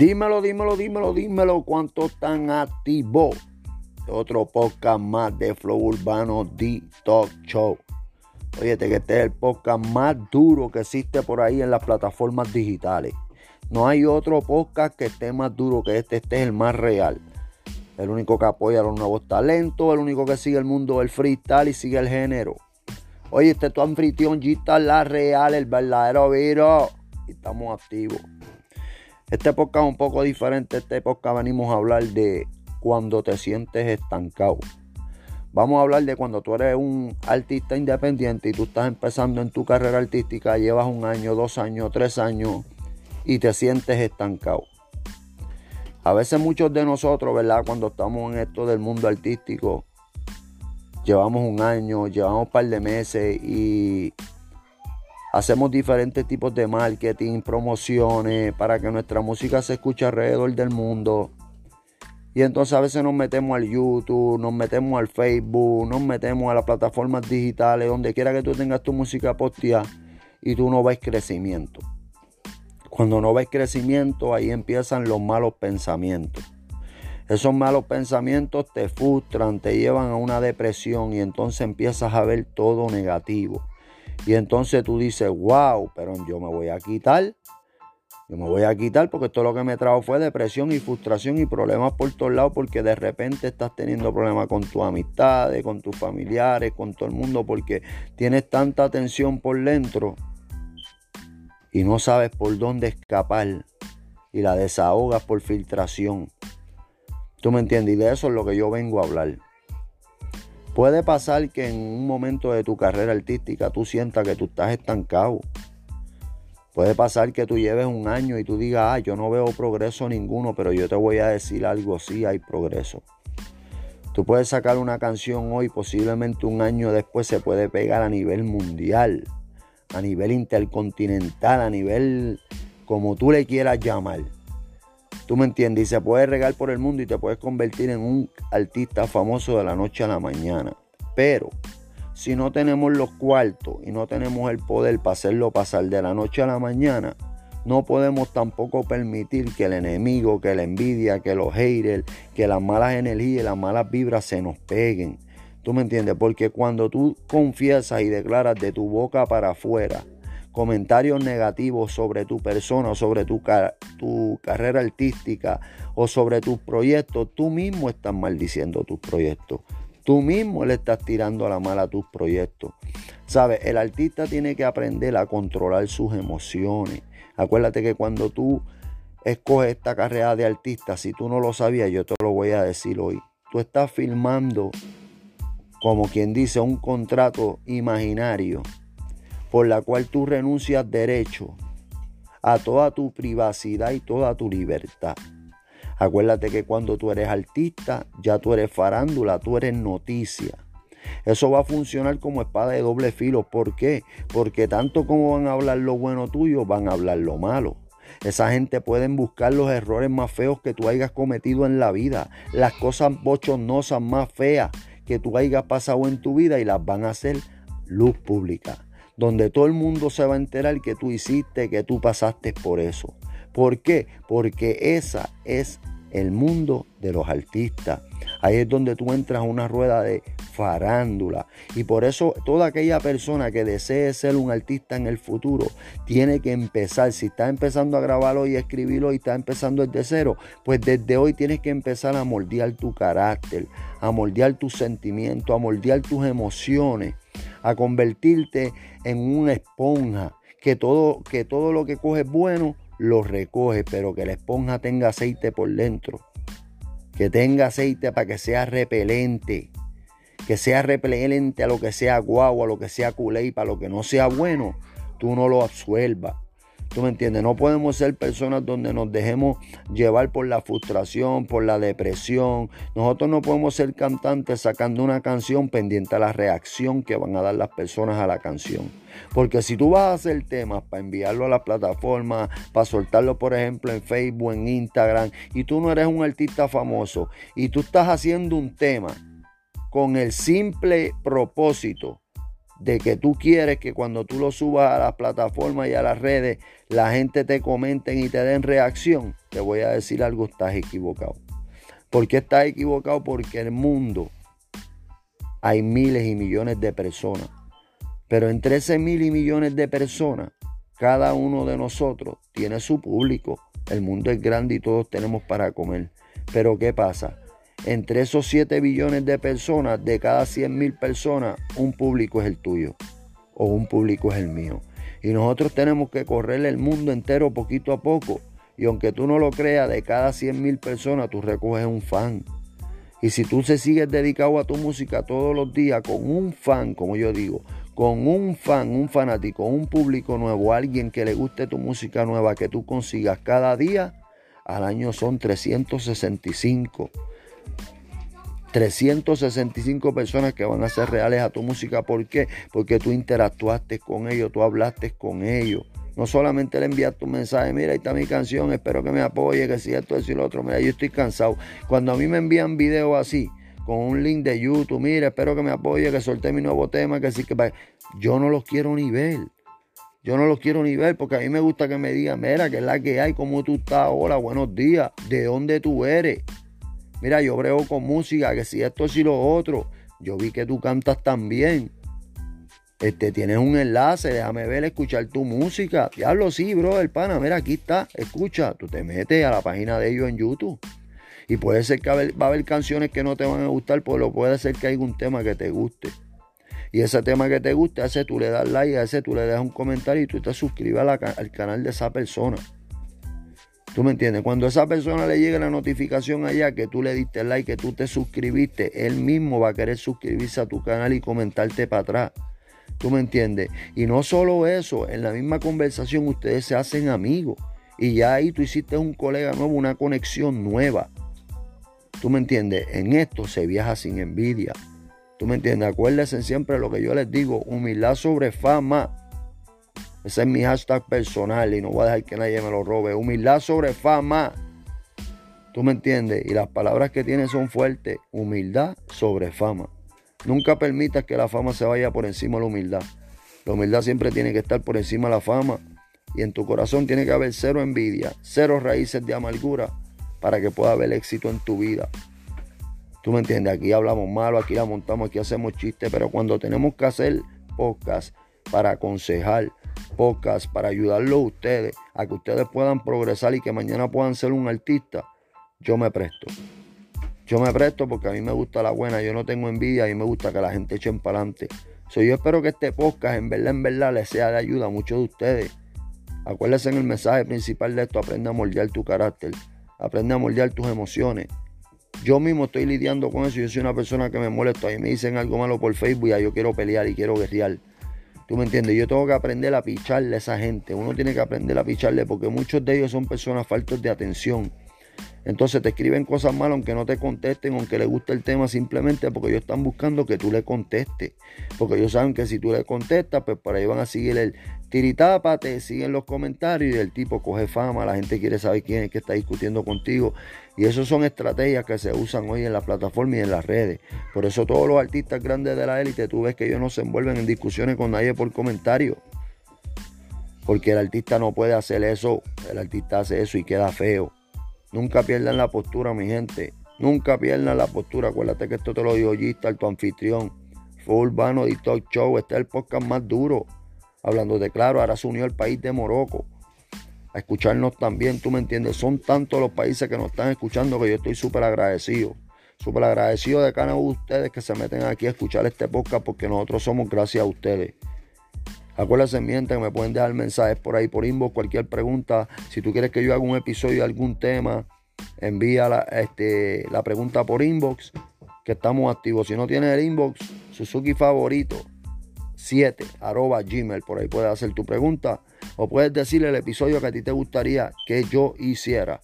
Dímelo, dímelo, dímelo, dímelo, ¿cuánto están activos? Otro podcast más de Flow Urbano D Talk Show. Oye, que este es el podcast más duro que existe por ahí en las plataformas digitales. No hay otro podcast que esté más duro que este. Este es el más real. El único que apoya a los nuevos talentos, el único que sigue el mundo del freestyle y sigue el género. Oye, este es tu anfitrión Gita La Real, el verdadero viro. Y estamos activos. Este podcast es un poco diferente. Este podcast venimos a hablar de cuando te sientes estancado. Vamos a hablar de cuando tú eres un artista independiente y tú estás empezando en tu carrera artística, llevas un año, dos años, tres años y te sientes estancado. A veces muchos de nosotros, ¿verdad? Cuando estamos en esto del mundo artístico, llevamos un año, llevamos un par de meses y hacemos diferentes tipos de marketing, promociones para que nuestra música se escuche alrededor del mundo. Y entonces a veces nos metemos al YouTube, nos metemos al Facebook, nos metemos a las plataformas digitales, donde quiera que tú tengas tu música posteada y tú no ves crecimiento. Cuando no ves crecimiento, ahí empiezan los malos pensamientos. Esos malos pensamientos te frustran, te llevan a una depresión y entonces empiezas a ver todo negativo. Y entonces tú dices, wow, pero yo me voy a quitar. Yo me voy a quitar porque todo lo que me trajo fue depresión y frustración y problemas por todos lados porque de repente estás teniendo problemas con tus amistades, con tus familiares, con todo el mundo porque tienes tanta tensión por dentro y no sabes por dónde escapar y la desahogas por filtración. ¿Tú me entiendes? Y de eso es lo que yo vengo a hablar. Puede pasar que en un momento de tu carrera artística tú sientas que tú estás estancado. Puede pasar que tú lleves un año y tú digas, ah, yo no veo progreso ninguno, pero yo te voy a decir algo, sí hay progreso. Tú puedes sacar una canción hoy, posiblemente un año después se puede pegar a nivel mundial, a nivel intercontinental, a nivel como tú le quieras llamar. Tú me entiendes, y se puede regar por el mundo y te puedes convertir en un artista famoso de la noche a la mañana. Pero si no tenemos los cuartos y no tenemos el poder para hacerlo pasar de la noche a la mañana, no podemos tampoco permitir que el enemigo, que la envidia, que los haters, que las malas energías y las malas vibras se nos peguen. ¿Tú me entiendes? Porque cuando tú confiesas y declaras de tu boca para afuera comentarios negativos sobre tu persona, sobre tu, tu carrera artística o sobre tus proyectos, tú mismo estás maldiciendo tus proyectos. Tú mismo le estás tirando a la mala tus proyectos. ¿Sabes? El artista tiene que aprender a controlar sus emociones. Acuérdate que cuando tú escoges esta carrera de artista, si tú no lo sabías, yo te lo voy a decir hoy. Tú estás filmando, como quien dice, un contrato imaginario por la cual tú renuncias derecho a toda tu privacidad y toda tu libertad. Acuérdate que cuando tú eres artista, ya tú eres farándula, tú eres noticia. Eso va a funcionar como espada de doble filo. ¿Por qué? Porque tanto como van a hablar lo bueno tuyo, van a hablar lo malo. Esa gente pueden buscar los errores más feos que tú hayas cometido en la vida, las cosas bochornosas más feas que tú hayas pasado en tu vida y las van a hacer luz pública donde todo el mundo se va a enterar que tú hiciste, que tú pasaste por eso. ¿Por qué? Porque esa es el mundo de los artistas. Ahí es donde tú entras a una rueda de farándula. Y por eso toda aquella persona que desee ser un artista en el futuro tiene que empezar. Si está empezando a grabarlo y escribirlo y está empezando desde cero, pues desde hoy tienes que empezar a moldear tu carácter, a moldear tus sentimientos, a moldear tus emociones a convertirte en una esponja, que todo, que todo lo que coges bueno lo recoge, pero que la esponja tenga aceite por dentro, que tenga aceite para que sea repelente, que sea repelente a lo que sea guau, a lo que sea culé y para lo que no sea bueno, tú no lo absuelvas. ¿Tú me entiendes? No podemos ser personas donde nos dejemos llevar por la frustración, por la depresión. Nosotros no podemos ser cantantes sacando una canción pendiente a la reacción que van a dar las personas a la canción. Porque si tú vas a hacer temas para enviarlo a las plataformas, para soltarlo, por ejemplo, en Facebook, en Instagram, y tú no eres un artista famoso, y tú estás haciendo un tema con el simple propósito de que tú quieres que cuando tú lo subas a las plataformas y a las redes, la gente te comenten y te den reacción, te voy a decir algo, estás equivocado. ¿Por qué estás equivocado? Porque el mundo hay miles y millones de personas. Pero entre ese mil y millones de personas, cada uno de nosotros tiene su público. El mundo es grande y todos tenemos para comer. Pero ¿qué pasa? Entre esos 7 billones de personas, de cada 100 mil personas, un público es el tuyo o un público es el mío. Y nosotros tenemos que correr el mundo entero poquito a poco. Y aunque tú no lo creas, de cada 100 mil personas tú recoges un fan. Y si tú se sigues dedicado a tu música todos los días con un fan, como yo digo, con un fan, un fanático, un público nuevo, alguien que le guste tu música nueva que tú consigas cada día, al año son 365. 365 personas que van a ser reales a tu música. ¿Por qué? Porque tú interactuaste con ellos, tú hablaste con ellos. No solamente le enviaste un mensaje, mira, ahí está mi canción, espero que me apoye, que si esto, es y lo otro. Mira, yo estoy cansado. Cuando a mí me envían videos así, con un link de YouTube, mira, espero que me apoye, que suelte mi nuevo tema, que sí que Yo no los quiero ni ver. Yo no los quiero ni ver porque a mí me gusta que me digan, mira, que es la que hay, cómo tú estás ahora, buenos días, de dónde tú eres. Mira, yo brego con música, que si esto, si lo otro. Yo vi que tú cantas también. Este, tienes un enlace, déjame ver, escuchar tu música. Diablo, sí, bro, el pana, mira, aquí está, escucha. Tú te metes a la página de ellos en YouTube. Y puede ser que va a haber canciones que no te van a gustar, pero puede ser que haya un tema que te guste. Y ese tema que te guste, a ese tú le das like, a ese tú le das un comentario y tú te suscribes al canal de esa persona. ¿Tú me entiendes? Cuando a esa persona le llegue la notificación allá que tú le diste like, que tú te suscribiste, él mismo va a querer suscribirse a tu canal y comentarte para atrás. ¿Tú me entiendes? Y no solo eso, en la misma conversación ustedes se hacen amigos. Y ya ahí tú hiciste un colega nuevo, una conexión nueva. ¿Tú me entiendes? En esto se viaja sin envidia. ¿Tú me entiendes? Acuérdense siempre lo que yo les digo, humildad sobre fama. Ese es mi hashtag personal y no voy a dejar que nadie me lo robe. Humildad sobre fama. ¿Tú me entiendes? Y las palabras que tiene son fuertes. Humildad sobre fama. Nunca permitas que la fama se vaya por encima de la humildad. La humildad siempre tiene que estar por encima de la fama. Y en tu corazón tiene que haber cero envidia, cero raíces de amargura para que pueda haber éxito en tu vida. Tú me entiendes, aquí hablamos malo, aquí la montamos, aquí hacemos chistes, pero cuando tenemos que hacer podcast para aconsejar, podcast para ayudarlos a ustedes, a que ustedes puedan progresar y que mañana puedan ser un artista, yo me presto. Yo me presto porque a mí me gusta la buena, yo no tengo envidia, a mí me gusta que la gente eche para adelante. So, yo espero que este podcast en verdad, en verdad, les sea de ayuda a muchos de ustedes. Acuérdense en el mensaje principal de esto, aprende a moldear tu carácter. Aprende a moldear tus emociones. Yo mismo estoy lidiando con eso. Yo soy una persona que me molesta y me dicen algo malo por Facebook y yo quiero pelear y quiero guerrear. ¿Tú me entiendes? Yo tengo que aprender a picharle a esa gente. Uno tiene que aprender a picharle porque muchos de ellos son personas faltos de atención. Entonces te escriben cosas malas aunque no te contesten, aunque les guste el tema, simplemente porque ellos están buscando que tú le contestes. Porque ellos saben que si tú le contestas, pues por ahí van a seguir el tiritapa, te siguen los comentarios y el tipo coge fama, la gente quiere saber quién es que está discutiendo contigo. Y eso son estrategias que se usan hoy en la plataforma y en las redes. Por eso todos los artistas grandes de la élite, tú ves que ellos no se envuelven en discusiones con nadie por comentarios. Porque el artista no puede hacer eso, el artista hace eso y queda feo. Nunca pierdan la postura, mi gente. Nunca pierdan la postura. Acuérdate que esto te lo digo Gistar, tu anfitrión. Fue Urbano de Talk Show. Este es el podcast más duro. Hablando de claro, ahora se unió el país de Morocco. A escucharnos también, tú me entiendes. Son tantos los países que nos están escuchando que yo estoy súper agradecido. Súper agradecido de cada uno de ustedes que se meten aquí a escuchar este podcast porque nosotros somos gracias a ustedes. Acuérdense, mi que me pueden dejar mensajes por ahí, por inbox, cualquier pregunta. Si tú quieres que yo haga un episodio de algún tema, envía la, este, la pregunta por inbox, que estamos activos. Si no tienes el inbox, Suzuki favorito 7 arroba gmail, por ahí puedes hacer tu pregunta o puedes decirle el episodio que a ti te gustaría que yo hiciera.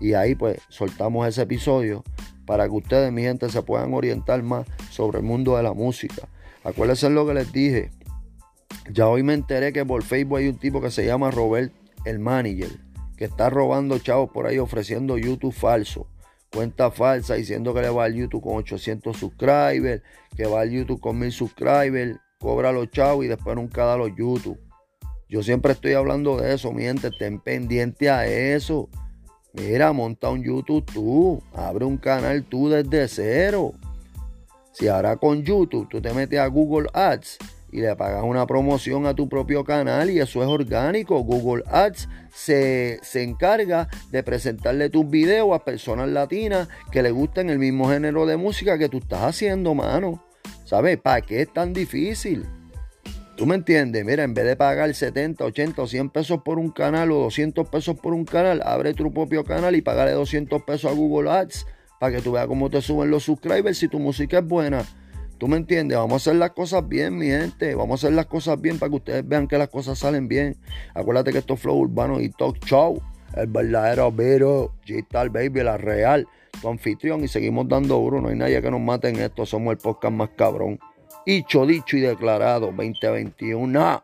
Y ahí pues soltamos ese episodio para que ustedes, mi gente, se puedan orientar más sobre el mundo de la música. Acuérdense lo que les dije. Ya hoy me enteré que por Facebook hay un tipo que se llama Robert el Manager, que está robando chavos por ahí ofreciendo YouTube falso. Cuenta falsa diciendo que le va al YouTube con 800 subscribers, que va al YouTube con 1000 subscribers. cobra los chavos y después nunca da los YouTube. Yo siempre estoy hablando de eso, miente, estén pendiente a eso. Mira, monta un YouTube tú, abre un canal tú desde cero. Si ahora con YouTube tú te metes a Google Ads y le pagas una promoción a tu propio canal y eso es orgánico. Google Ads se, se, encarga de presentarle tus videos a personas latinas que le gusten el mismo género de música que tú estás haciendo, mano. ¿Sabes? ¿Para qué es tan difícil? ¿Tú me entiendes? Mira, en vez de pagar 70, 80 o 100 pesos por un canal o 200 pesos por un canal, abre tu propio canal y pagale 200 pesos a Google Ads para que tú veas cómo te suben los subscribers si tu música es buena. ¿Tú me entiendes? Vamos a hacer las cosas bien, mi gente. Vamos a hacer las cosas bien para que ustedes vean que las cosas salen bien. Acuérdate que esto es Flow Urbano y Talk Show. El verdadero Vero, G-Tal Baby, la real, tu anfitrión. Y seguimos dando duro. No hay nadie que nos mate en esto. Somos el podcast más cabrón. Dicho, dicho y declarado 2021.